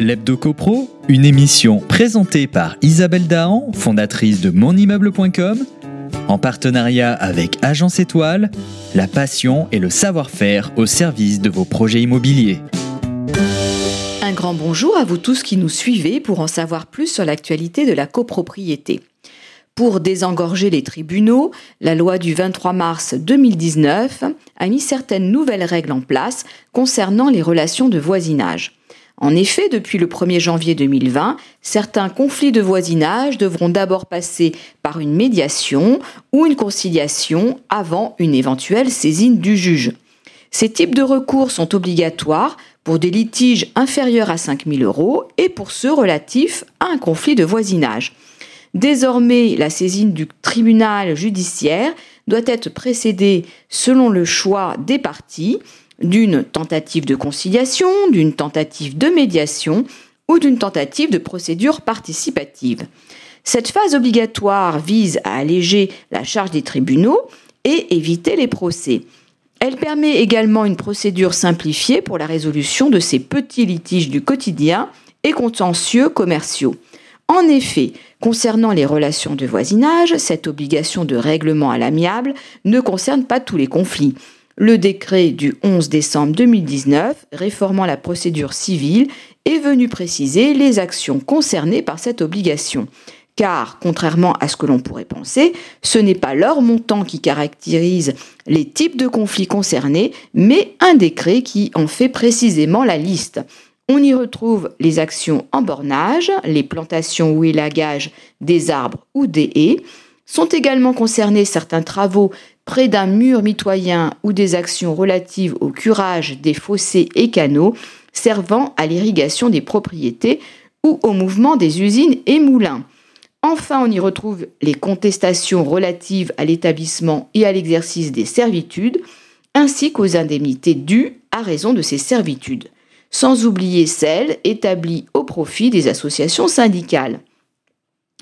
L'Hebdo CoPro, une émission présentée par Isabelle Dahan, fondatrice de monimmeuble.com, en partenariat avec Agence Étoile, la passion et le savoir-faire au service de vos projets immobiliers. Un grand bonjour à vous tous qui nous suivez pour en savoir plus sur l'actualité de la copropriété. Pour désengorger les tribunaux, la loi du 23 mars 2019 a mis certaines nouvelles règles en place concernant les relations de voisinage. En effet, depuis le 1er janvier 2020, certains conflits de voisinage devront d'abord passer par une médiation ou une conciliation avant une éventuelle saisine du juge. Ces types de recours sont obligatoires pour des litiges inférieurs à 5 000 euros et pour ceux relatifs à un conflit de voisinage. Désormais, la saisine du tribunal judiciaire doit être précédée selon le choix des parties d'une tentative de conciliation, d'une tentative de médiation ou d'une tentative de procédure participative. Cette phase obligatoire vise à alléger la charge des tribunaux et éviter les procès. Elle permet également une procédure simplifiée pour la résolution de ces petits litiges du quotidien et contentieux commerciaux. En effet, concernant les relations de voisinage, cette obligation de règlement à l'amiable ne concerne pas tous les conflits. Le décret du 11 décembre 2019 réformant la procédure civile est venu préciser les actions concernées par cette obligation. Car, contrairement à ce que l'on pourrait penser, ce n'est pas leur montant qui caractérise les types de conflits concernés, mais un décret qui en fait précisément la liste. On y retrouve les actions en bornage, les plantations ou élagages des arbres ou des haies. Sont également concernés certains travaux près d'un mur mitoyen ou des actions relatives au curage des fossés et canaux servant à l'irrigation des propriétés ou au mouvement des usines et moulins. Enfin, on y retrouve les contestations relatives à l'établissement et à l'exercice des servitudes, ainsi qu'aux indemnités dues à raison de ces servitudes sans oublier celles établies au profit des associations syndicales.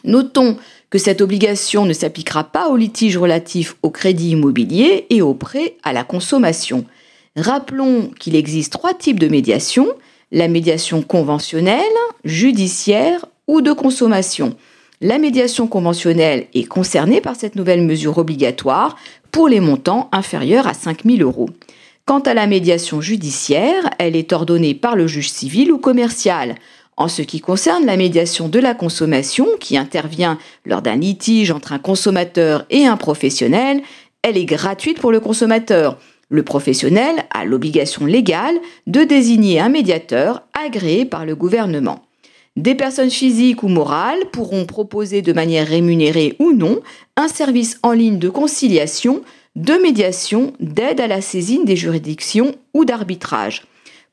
Notons que cette obligation ne s'appliquera pas aux litiges relatifs au crédit immobilier et aux prêts à la consommation. Rappelons qu'il existe trois types de médiation, la médiation conventionnelle, judiciaire ou de consommation. La médiation conventionnelle est concernée par cette nouvelle mesure obligatoire pour les montants inférieurs à 5 000 euros. Quant à la médiation judiciaire, elle est ordonnée par le juge civil ou commercial. En ce qui concerne la médiation de la consommation, qui intervient lors d'un litige entre un consommateur et un professionnel, elle est gratuite pour le consommateur. Le professionnel a l'obligation légale de désigner un médiateur agréé par le gouvernement. Des personnes physiques ou morales pourront proposer de manière rémunérée ou non un service en ligne de conciliation de médiation, d'aide à la saisine des juridictions ou d'arbitrage.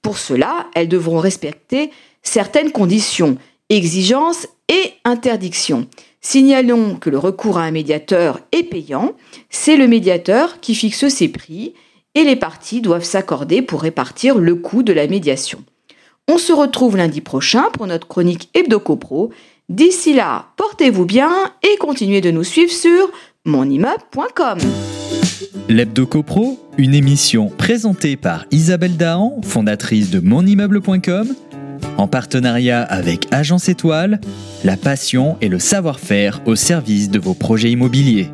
Pour cela, elles devront respecter certaines conditions, exigences et interdictions. Signalons que le recours à un médiateur est payant, c'est le médiateur qui fixe ses prix et les parties doivent s'accorder pour répartir le coût de la médiation. On se retrouve lundi prochain pour notre chronique HebdoCopro. D'ici là, portez-vous bien et continuez de nous suivre sur monimmeuble.com. L'Hebdo CoPro, une émission présentée par Isabelle Dahan, fondatrice de monimmeuble.com, en partenariat avec Agence Étoile, la passion et le savoir-faire au service de vos projets immobiliers.